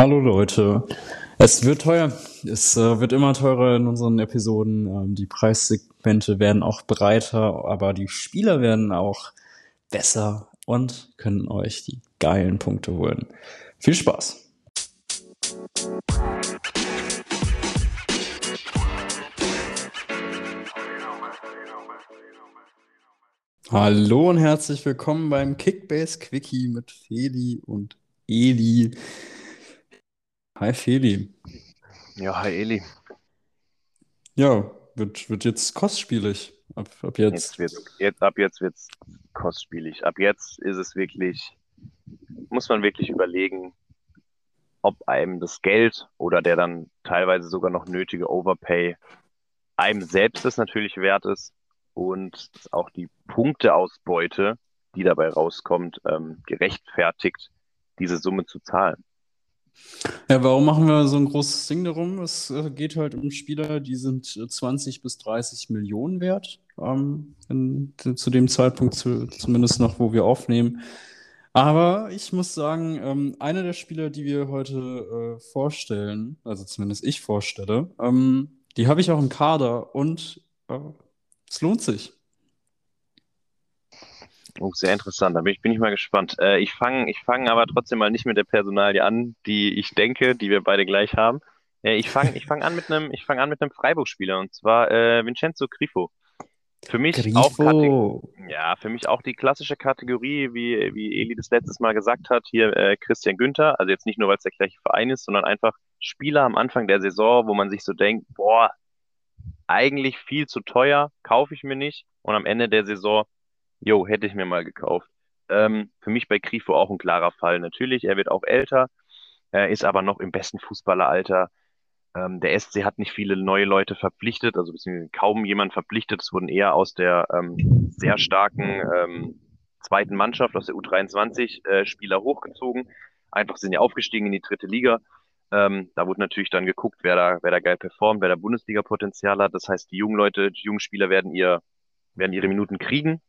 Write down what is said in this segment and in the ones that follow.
Hallo Leute. Es wird teuer. Es äh, wird immer teurer in unseren Episoden. Ähm, die Preissegmente werden auch breiter, aber die Spieler werden auch besser und können euch die geilen Punkte holen. Viel Spaß. Hallo und herzlich willkommen beim Kickbase Quickie mit Feli und Eli. Hi Feli. Ja, hi Eli. Ja, wird, wird jetzt kostspielig. Ab, ab jetzt. Jetzt wird, jetzt, ab jetzt wird es kostspielig. Ab jetzt ist es wirklich, muss man wirklich überlegen, ob einem das Geld oder der dann teilweise sogar noch nötige Overpay einem selbst es natürlich wert ist und auch die Punkteausbeute, die dabei rauskommt, ähm, gerechtfertigt, diese Summe zu zahlen. Ja, warum machen wir so ein großes Ding darum? Es äh, geht halt um Spieler, die sind 20 äh, bis 30 Millionen wert, ähm, in, zu dem Zeitpunkt zu, zumindest noch, wo wir aufnehmen. Aber ich muss sagen, ähm, einer der Spieler, die wir heute äh, vorstellen, also zumindest ich vorstelle, ähm, die habe ich auch im Kader und äh, es lohnt sich. Oh, sehr interessant. Da bin ich, bin ich mal gespannt. Äh, ich fange ich fang aber trotzdem mal nicht mit der Personalie an, die ich denke, die wir beide gleich haben. Äh, ich fange ich fang an mit einem ich fang an mit einem Freiburg-Spieler und zwar äh, Vincenzo Grifo. Für mich Grifo. auch ja, für mich auch die klassische Kategorie, wie, wie Eli das letztes Mal gesagt hat, hier äh, Christian Günther. Also jetzt nicht nur, weil es der gleiche Verein ist, sondern einfach Spieler am Anfang der Saison, wo man sich so denkt, boah, eigentlich viel zu teuer, kaufe ich mir nicht. Und am Ende der Saison Jo, hätte ich mir mal gekauft. Ähm, für mich bei Grifo auch ein klarer Fall. Natürlich, er wird auch älter, er ist aber noch im besten Fußballeralter. Ähm, der SC hat nicht viele neue Leute verpflichtet, also kaum jemand verpflichtet. Es wurden eher aus der ähm, sehr starken ähm, zweiten Mannschaft, aus der U23, äh, Spieler hochgezogen. Einfach sind ja aufgestiegen in die dritte Liga. Ähm, da wurde natürlich dann geguckt, wer da, wer da geil performt, wer da Bundesliga-Potenzial hat. Das heißt, die jungen Leute, die jungen Spieler werden ihr, werden ihre Minuten kriegen.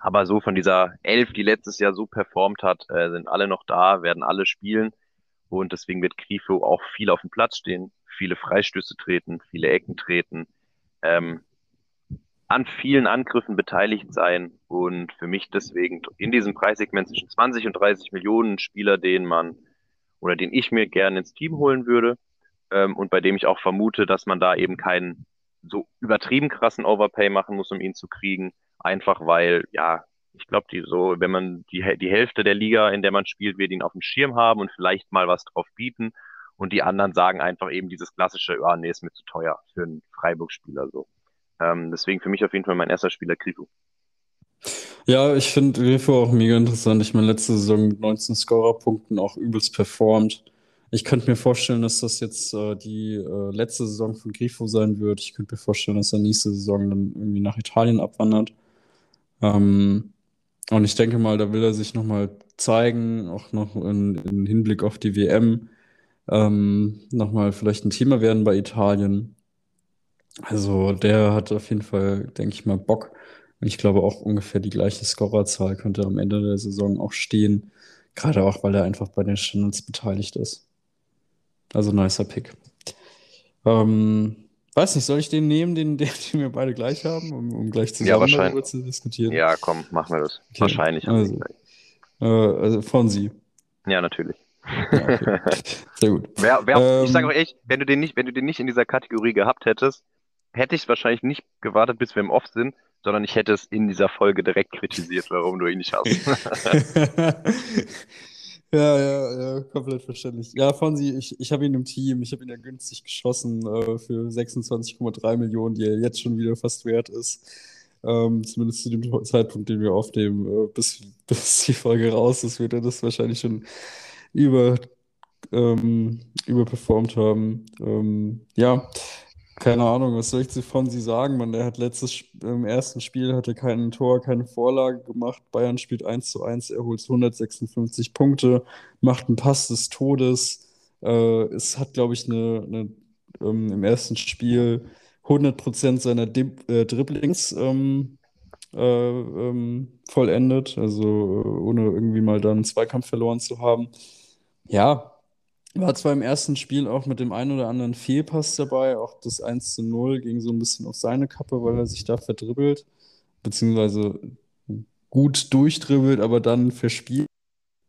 Aber so von dieser Elf, die letztes Jahr so performt hat, äh, sind alle noch da, werden alle spielen. Und deswegen wird Grifo auch viel auf dem Platz stehen, viele Freistöße treten, viele Ecken treten, ähm, an vielen Angriffen beteiligt sein. Und für mich deswegen in diesem Preissegment zwischen 20 und 30 Millionen Spieler, den man oder den ich mir gerne ins Team holen würde. Ähm, und bei dem ich auch vermute, dass man da eben keinen so übertrieben krassen Overpay machen muss, um ihn zu kriegen Einfach weil, ja, ich glaube, die so, wenn man die, die Hälfte der Liga, in der man spielt, wird ihn auf dem Schirm haben und vielleicht mal was drauf bieten. Und die anderen sagen einfach eben dieses klassische, ja, nee, ist mir zu teuer für einen Freiburg-Spieler so. Ähm, deswegen für mich auf jeden Fall mein erster Spieler Grifo. Ja, ich finde Grifo auch mega interessant. Ich meine, letzte Saison mit 19 Scorerpunkten auch übelst performt. Ich könnte mir vorstellen, dass das jetzt äh, die äh, letzte Saison von Grifo sein wird. Ich könnte mir vorstellen, dass er nächste Saison dann irgendwie nach Italien abwandert. Ähm, und ich denke mal, da will er sich nochmal zeigen, auch noch in, in Hinblick auf die WM, ähm, nochmal vielleicht ein Thema werden bei Italien. Also der hat auf jeden Fall, denke ich mal, Bock. Und ich glaube auch ungefähr die gleiche Scorerzahl könnte am Ende der Saison auch stehen. Gerade auch, weil er einfach bei den Standards beteiligt ist. Also nicer Pick. Ähm, Weiß nicht, soll ich den nehmen, den, den, den wir beide gleich haben, um, um gleich zusammen ja, wahrscheinlich. zu diskutieren? Ja, komm, machen wir das. Okay. Wahrscheinlich. Also, äh, also von Sie. Ja, natürlich. Ja, okay. Sehr gut. Wer, wer, ähm, ich sage auch echt, wenn du, den nicht, wenn du den nicht in dieser Kategorie gehabt hättest, hätte ich wahrscheinlich nicht gewartet, bis wir im Off sind, sondern ich hätte es in dieser Folge direkt kritisiert, warum du ihn nicht hast. Ja, ja, ja, komplett verständlich. Ja, Fonsi, ich, ich habe ihn im Team, ich habe ihn ja günstig geschossen äh, für 26,3 Millionen, die er jetzt schon wieder fast wert ist. Ähm, zumindest zu dem Zeitpunkt, den wir aufnehmen, äh, bis, bis die Folge raus ist, wird er das wahrscheinlich schon über, ähm, überperformt haben. Ähm, ja, keine Ahnung, was soll ich zu Fonsi sagen? Man, der hat letztes im ersten Spiel hatte kein Tor, keine Vorlage gemacht. Bayern spielt 1 zu 1, er holt 156 Punkte, macht einen Pass des Todes. Äh, es hat, glaube ich, eine, eine ähm, im ersten Spiel 100% seiner Dib äh, Dribblings ähm, äh, ähm, vollendet, also äh, ohne irgendwie mal dann einen Zweikampf verloren zu haben. Ja, War zwar im ersten Spiel auch mit dem einen oder anderen Fehlpass dabei, auch das 1 zu 0 ging so ein bisschen auf seine Kappe, weil er sich da verdribbelt, beziehungsweise gut durchdribbelt, aber dann verspielt.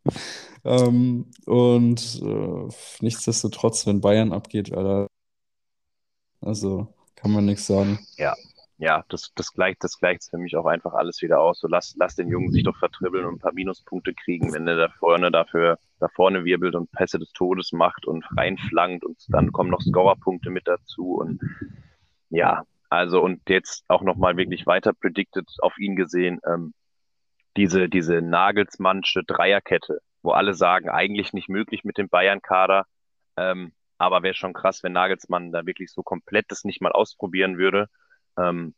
Ähm, und äh, nichtsdestotrotz, wenn Bayern abgeht, Alter, also kann man nichts sagen. Ja, ja, das, das gleicht, das gleicht für mich auch einfach alles wieder aus. So lass, lass den Jungen sich doch vertribbeln und ein paar Minuspunkte kriegen, wenn er da vorne dafür, da vorne wirbelt und Pässe des Todes macht und reinflankt und dann kommen noch Scorerpunkte mit dazu und ja, also und jetzt auch nochmal wirklich weiter predicted auf ihn gesehen, ähm, diese, diese Nagelsmannsche Dreierkette, wo alle sagen, eigentlich nicht möglich mit dem Bayern-Kader, ähm, aber wäre schon krass, wenn Nagelsmann da wirklich so komplett das nicht mal ausprobieren würde ähm,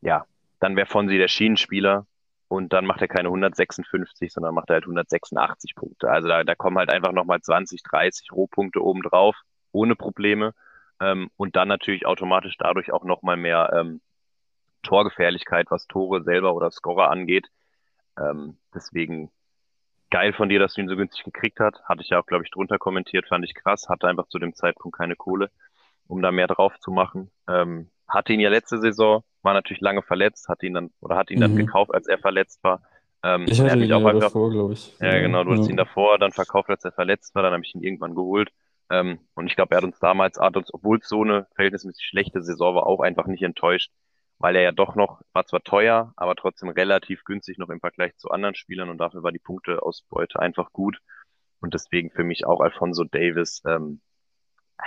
ja, dann wäre Fonsi der Schienenspieler und dann macht er keine 156, sondern macht er halt 186 Punkte. Also da, da kommen halt einfach nochmal 20, 30 Rohpunkte oben drauf, ohne Probleme. Ähm, und dann natürlich automatisch dadurch auch nochmal mehr ähm, Torgefährlichkeit, was Tore selber oder Scorer angeht. Ähm, deswegen geil von dir, dass du ihn so günstig gekriegt hast. Hatte ich ja auch, glaube ich, drunter kommentiert, fand ich krass. Hatte einfach zu dem Zeitpunkt keine Kohle, um da mehr drauf zu machen. Ähm, hatte ihn ja letzte Saison, war natürlich lange verletzt, hat ihn dann oder hat ihn dann mhm. gekauft, als er verletzt war. Ähm, ich hatte ihn mich auch ja davor, glaube ich. Ja, genau, du ja. hast ihn davor dann verkauft, als er verletzt war, dann habe ich ihn irgendwann geholt. Ähm, und ich glaube, er hat uns damals, hat uns, obwohl es so eine verhältnismäßig schlechte Saison war, auch einfach nicht enttäuscht, weil er ja doch noch, war zwar teuer, aber trotzdem relativ günstig noch im Vergleich zu anderen Spielern und dafür war die Punkteausbeute einfach gut. Und deswegen für mich auch Alfonso Davis ähm,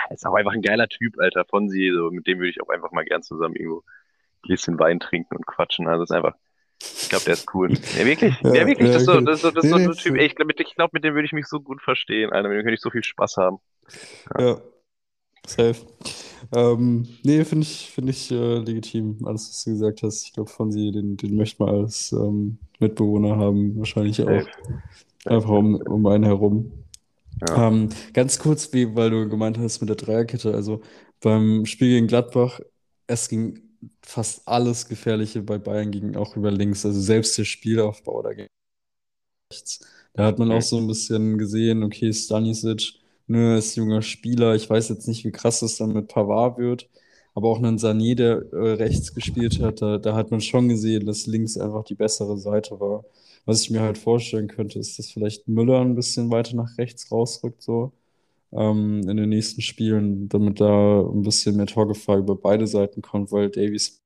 ist auch einfach ein geiler Typ, Alter, Fonsi. So, mit dem würde ich auch einfach mal gern zusammen irgendwo ein Gläschen Wein trinken und quatschen. Also ist einfach, ich glaube, der ist cool. Ja, wirklich. Ja, ja wirklich. Ja, das, ist so, das, ist so, das ist so ein Typ. Ey, ich glaube, mit, glaub, mit dem würde ich mich so gut verstehen, Alter. Mit dem könnte ich so viel Spaß haben. Ja. ja. Safe. Ähm, nee, finde ich, find ich äh, legitim, alles, was du gesagt hast. Ich glaube, Fonsi, den, den möchte man als ähm, Mitbewohner haben, wahrscheinlich auch. Einfach um, um einen herum. Ja. Ähm, ganz kurz, wie, weil du gemeint hast mit der Dreierkette, also beim Spiel gegen Gladbach, es ging fast alles Gefährliche bei Bayern ging auch über links, also selbst der Spielaufbau da ging rechts. Da hat man auch so ein bisschen gesehen, okay, Stanisic, nur ist junger Spieler, ich weiß jetzt nicht, wie krass das dann mit Pavard wird, aber auch einen Sané, der äh, rechts gespielt hat, da, da hat man schon gesehen, dass links einfach die bessere Seite war. Was ich mir halt vorstellen könnte, ist, dass vielleicht Müller ein bisschen weiter nach rechts rausrückt, so ähm, in den nächsten Spielen, damit da ein bisschen mehr Torgefahr über beide Seiten kommt, weil Davies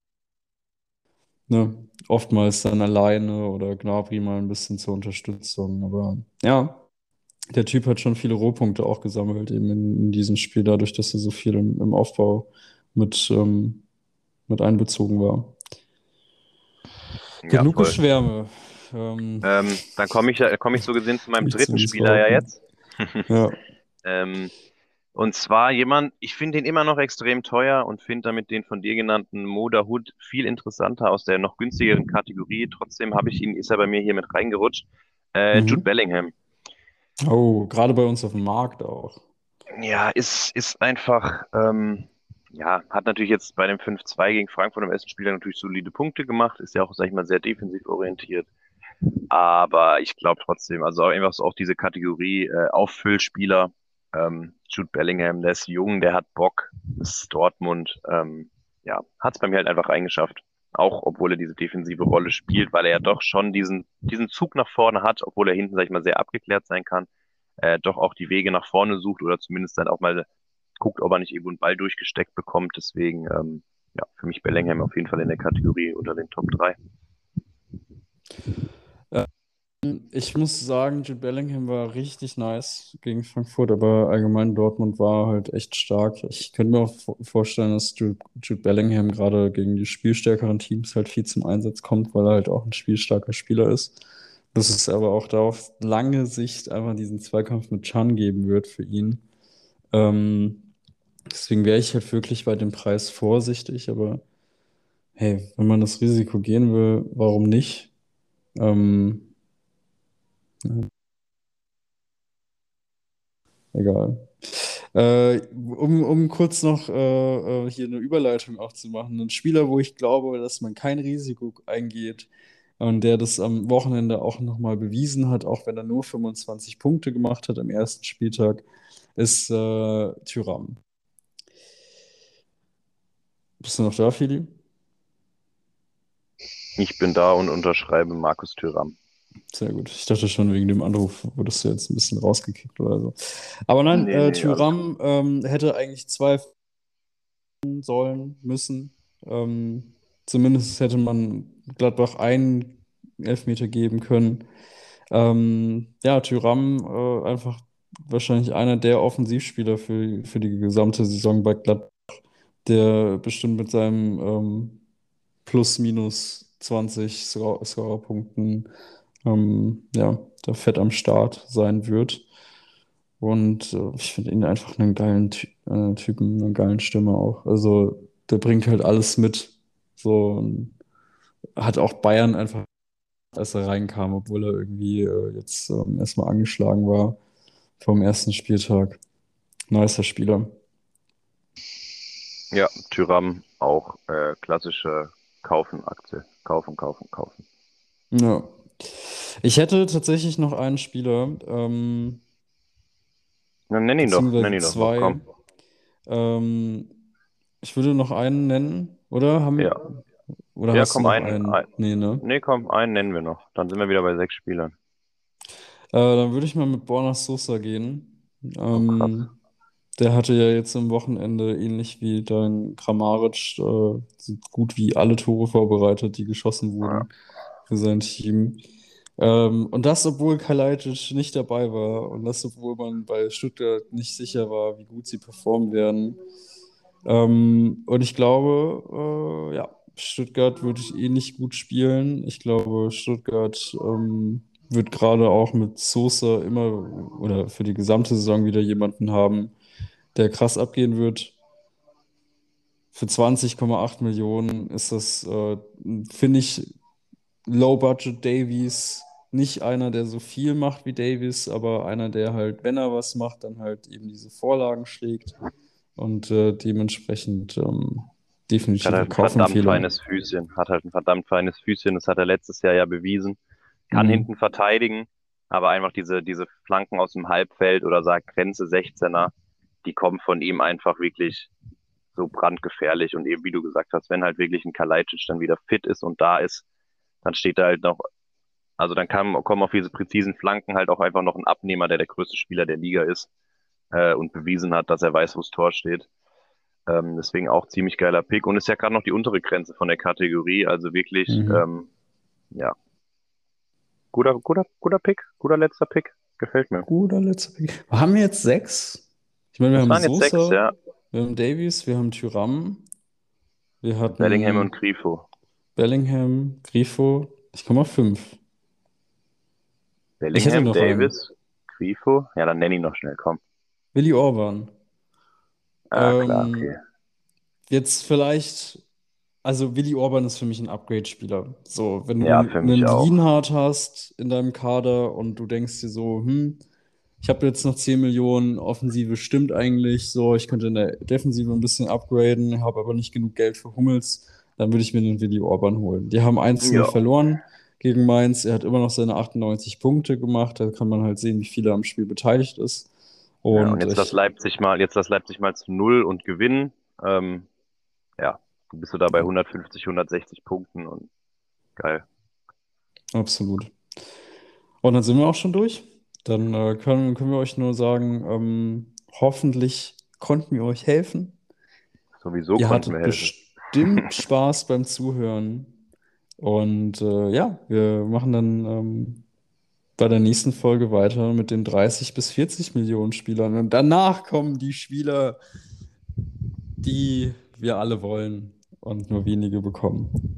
ne, oftmals dann alleine oder Gnabry mal ein bisschen zur Unterstützung. Aber ja, der Typ hat schon viele Rohpunkte auch gesammelt, eben in, in diesem Spiel, dadurch, dass er so viel im, im Aufbau mit, ähm, mit einbezogen war. Ja, Genug Schwärme. Ähm, ähm, dann komme ich, komm ich so gesehen zu meinem dritten Spieler ja jetzt. ja. ähm, und zwar jemand, ich finde den immer noch extrem teuer und finde damit den von dir genannten Moda Hood viel interessanter aus der noch günstigeren Kategorie. Trotzdem habe ich ihn, ist er bei mir hier mit reingerutscht. Äh, mhm. Jude Bellingham. Oh, gerade bei uns auf dem Markt auch. Ja, ist, ist einfach, ähm, ja, hat natürlich jetzt bei dem 5-2 gegen Frankfurt im ersten Spiel natürlich solide Punkte gemacht, ist ja auch, sag ich mal, sehr defensiv orientiert. Aber ich glaube trotzdem, also einfach so auch diese Kategorie äh, Auffüllspieler, ähm, Jude Bellingham, der ist jung, der hat Bock, ist Dortmund, ähm, ja, hat es bei mir halt einfach reingeschafft. Auch obwohl er diese defensive Rolle spielt, weil er ja doch schon diesen, diesen Zug nach vorne hat, obwohl er hinten, sag ich mal, sehr abgeklärt sein kann, äh, doch auch die Wege nach vorne sucht oder zumindest dann auch mal guckt, ob er nicht irgendwo einen Ball durchgesteckt bekommt. Deswegen, ähm, ja, für mich Bellingham auf jeden Fall in der Kategorie unter den Top 3. Ich muss sagen, Jude Bellingham war richtig nice gegen Frankfurt, aber allgemein Dortmund war halt echt stark. Ich könnte mir auch vorstellen, dass Jude, Jude Bellingham gerade gegen die spielstärkeren Teams halt viel zum Einsatz kommt, weil er halt auch ein spielstarker Spieler ist. Dass es aber auch da auf lange Sicht einfach diesen Zweikampf mit Chan geben wird für ihn. Ähm, deswegen wäre ich halt wirklich bei dem Preis vorsichtig, aber hey, wenn man das Risiko gehen will, warum nicht? Ähm, Egal. Äh, um, um kurz noch äh, äh, hier eine Überleitung auch zu machen. Ein Spieler, wo ich glaube, dass man kein Risiko eingeht, und der das am Wochenende auch nochmal bewiesen hat, auch wenn er nur 25 Punkte gemacht hat am ersten Spieltag, ist äh, Tyram. Bist du noch da, Fili? Ich bin da und unterschreibe Markus Thüram. Sehr gut. Ich dachte schon, wegen dem Anruf wurdest du jetzt ein bisschen rausgekickt oder so. Aber nein, Nee, äh, nee, Thuram ähm, hätte eigentlich zwei sollen, müssen. Ähm, zumindest hätte man Gladbach einen Elfmeter geben können. Ähm, ja, Thuram äh, einfach wahrscheinlich einer der Offensivspieler für, für die gesamte Saison bei Gladbach, der bestimmt mit seinem ähm, plus minus 20 Scor- Scorerpunkten ähm, ja, da fett am Start sein wird. Und äh, ich finde ihn einfach einen geilen Ty äh, Typen, eine geilen Stimme auch. Also der bringt halt alles mit. So hat auch Bayern einfach, als er reinkam, obwohl er irgendwie äh, jetzt ähm, erstmal angeschlagen war vom ersten Spieltag. Nicer Spieler. Ja, Tyram auch äh, klassische Kaufen-Aktie. Kaufen, kaufen, kaufen. Ja. Ich hätte tatsächlich noch einen Spieler, ähm, Na, nenn ihn doch, nenn ihn doch. zwei. Komm. Ähm, ich würde noch einen nennen, oder? Haben, Ja. oder Ja, komm, einen- einen? ein- Nee, ne? Nee, komm, einen nennen wir noch. Dann sind wir wieder bei sechs Spielern. Äh, dann würde ich mal mit Borna Sosa gehen. Ähm, der hatte ja jetzt am Wochenende ähnlich wie dein Kramaric äh, so gut wie alle Tore vorbereitet, die geschossen wurden für sein Team. Ähm, und das, obwohl Kalajdzic nicht dabei war und das, obwohl man bei Stuttgart nicht sicher war, wie gut sie performen werden. Ähm, und ich glaube, äh, ja, Stuttgart wird ähnlich gut spielen. Ich glaube, Stuttgart ähm, wird gerade auch mit Sosa immer oder für die gesamte Saison wieder jemanden haben, der krass abgehen wird. Für 20,8 Millionen ist das, äh, finde ich, Low-Budget Davies. Nicht einer, der so viel macht wie Davies, aber einer, der halt, wenn er was macht, dann halt eben diese Vorlagen schlägt. Und äh, dementsprechend ähm, definitiv Hat halt ein verdammt feines Füßchen. Hat halt ein verdammt feines Füßchen. Das hat er letztes Jahr ja bewiesen. Kann Mhm. hinten verteidigen, aber einfach diese, diese Flanken aus dem Halbfeld oder sagt Grenze 16er, die kommen von ihm einfach wirklich so brandgefährlich. Und eben, wie du gesagt hast, wenn halt wirklich ein Kalajdzic dann wieder fit ist und da ist, dann steht da halt noch, also dann kann, kommen auf diese präzisen Flanken halt auch einfach noch ein Abnehmer, der der größte Spieler der Liga ist äh, und bewiesen hat, dass er weiß, wo das Tor steht. Ähm, deswegen auch ziemlich geiler Pick und ist ja gerade noch die untere Grenze von der Kategorie, also wirklich, Mhm. ähm, ja, guter, guter, guter Pick, guter letzter Pick, gefällt mir. Guter letzter Pick. Haben wir jetzt sechs? Ich meine, wir Das haben waren jetzt sechs, Sosa, ja, wir haben Davies, wir haben Thuram, wir hatten Bellingham und Grifo. Bellingham, Grifo. Ich komme auf fünf. Bellingham, noch einen. Davis, Grifo, ja, dann nenn ihn noch schnell, komm. Willi Orban. Ah, klar, Ähm, okay. Jetzt vielleicht, also Willi Orban ist für mich ein Upgrade-Spieler. So, wenn du Ja, einen. Lienhardt hast in deinem Kader und du denkst dir so, hm, ich habe jetzt noch 10 Millionen, Offensive stimmt eigentlich, so, ich könnte in der Defensive ein bisschen upgraden, habe aber nicht genug Geld für Hummels, dann würde ich mir den Willi Orban holen. Die haben 1-0 Ja. verloren gegen Mainz, er hat immer noch seine 98 Punkte gemacht, da kann man halt sehen, wie viel er am Spiel beteiligt ist. Ja, Und und jetzt ich, lass Leipzig mal, jetzt lass Leipzig mal zu null und gewinnen. Ähm, ja, du bist du da bei 150, 160 Punkten und geil. Absolut. Und dann sind wir auch schon durch. Dann äh, können, können wir euch nur sagen, ähm, hoffentlich konnten wir euch helfen. Sowieso Ihr konnten wir helfen. bestimmt Spaß beim Zuhören. Und äh, ja, wir machen dann ähm, bei der nächsten Folge weiter mit den 30 bis 40 Millionen Spielern. Und danach kommen die Spieler, die wir alle wollen und nur wenige bekommen.